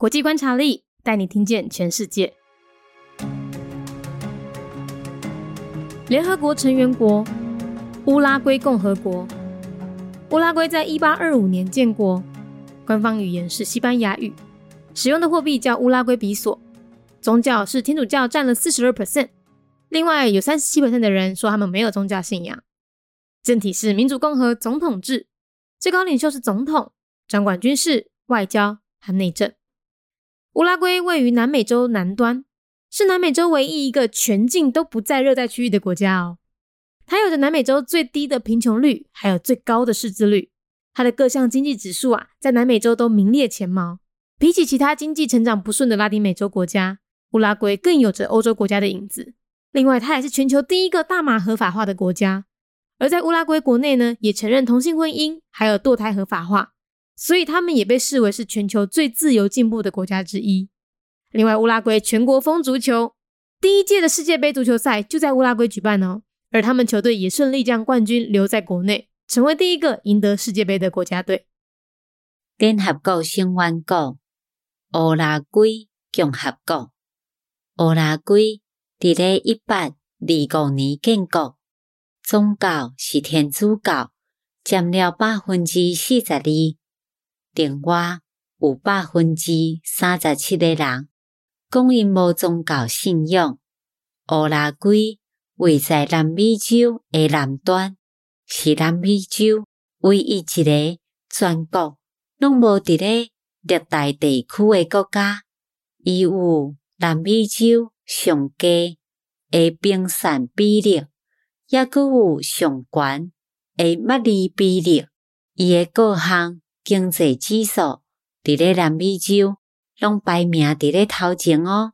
国际观察力带你听见全世界。联合国成员国乌拉圭共和国。乌拉圭在一八二五年建国，官方语言是西班牙语，使用的货币叫乌拉圭比索，宗教是天主教，占了四十二 percent。另外有三十七 percent 的人说他们没有宗教信仰。政体是民主共和总统制，最高领袖是总统，掌管军事、外交和内政。乌拉圭位于南美洲南端，是南美洲唯一一个全境都不在热带区域的国家哦。它有着南美洲最低的贫穷率，还有最高的识字率。它的各项经济指数啊，在南美洲都名列前茅。比起其他经济成长不顺的拉丁美洲国家，乌拉圭更有着欧洲国家的影子。另外，它也是全球第一个大麻合法化的国家。而在乌拉圭国内呢，也承认同性婚姻，还有堕胎合法化，所以他们也被视为是全球最自由进步的国家之一。另外，乌拉圭全国风足球第一届的世界杯足球赛就在乌拉圭举办哦，而他们球队也顺利将冠军留在国内，成为第一个赢得世界杯的国家队。联合国成员国乌拉圭共和国，乌拉圭伫咧一八二五年建国。宗教是天主教，占了百分之四十二。另外有百分之三十七的人讲因无宗教信仰。乌拉圭位在南美洲的南端，是南美洲唯一一个全国拢无伫咧热带地区的国家。伊有南美洲上低的冰山比例。抑佫有上悬诶麦粒比例，伊诶各项经济指数伫咧南美洲拢排名伫咧头前哦。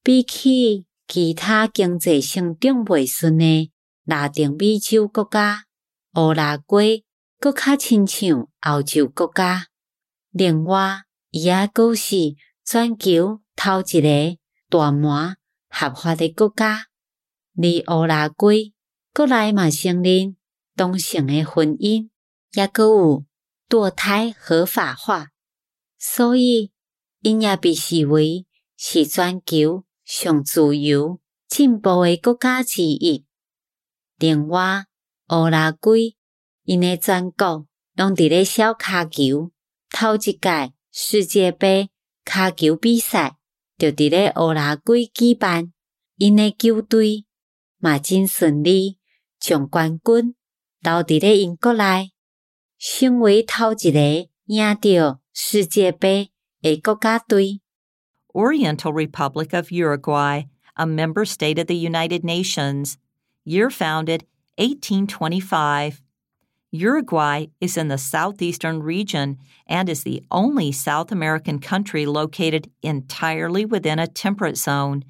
比起其他经济成长未顺诶拉丁美洲国家，乌拉圭搁较亲像欧洲国家。另外，伊也阁是全球头一个大麻合法诶国家，而乌拉圭。国内嘛承认同性诶婚姻，也阁有堕胎合法化，所以因也被视为是全球上自由、进步的国家之一。另外，乌拉圭因的全国拢伫咧小卡球，头一届世界杯卡球比赛就伫咧乌拉圭举办，因的球队嘛真顺利。将冠军留伫咧英国内，成为头一个赢得世界杯的国家队。Oriental Republic of Uruguay, a member state of the United Nations. Year founded 1825. Uruguay is in the southeastern region and is the only South American country located entirely within a temperate zone.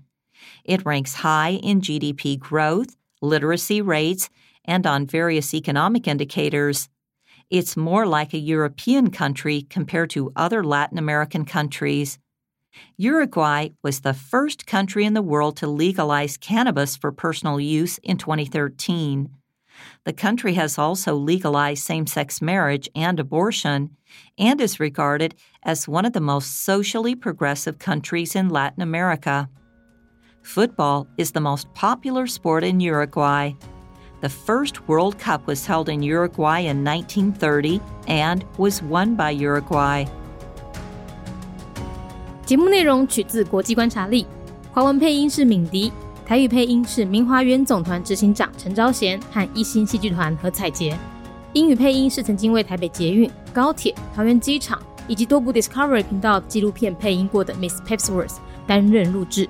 It ranks high in GDP growth, literacy rates, and on various economic indicators, it's more like a European country compared to other Latin American countries. Uruguay was the first country in the world to legalize cannabis for personal use in 2013. The country has also legalized same sex marriage and abortion and is regarded as one of the most socially progressive countries in Latin America. Football is the most popular sport in Uruguay. The first World Cup was held in Uruguay in 1930 and was won by Uruguay. 节目内容取自国际观察力，华文配音是敏迪，台语配音是明华园总团执行长陈昭贤和一星戏剧团何彩杰，英语配音是曾经为台北捷运、高铁、桃园机场以及多部 Discovery 频道纪录片配音过的 Miss Pepsworth 担任录制。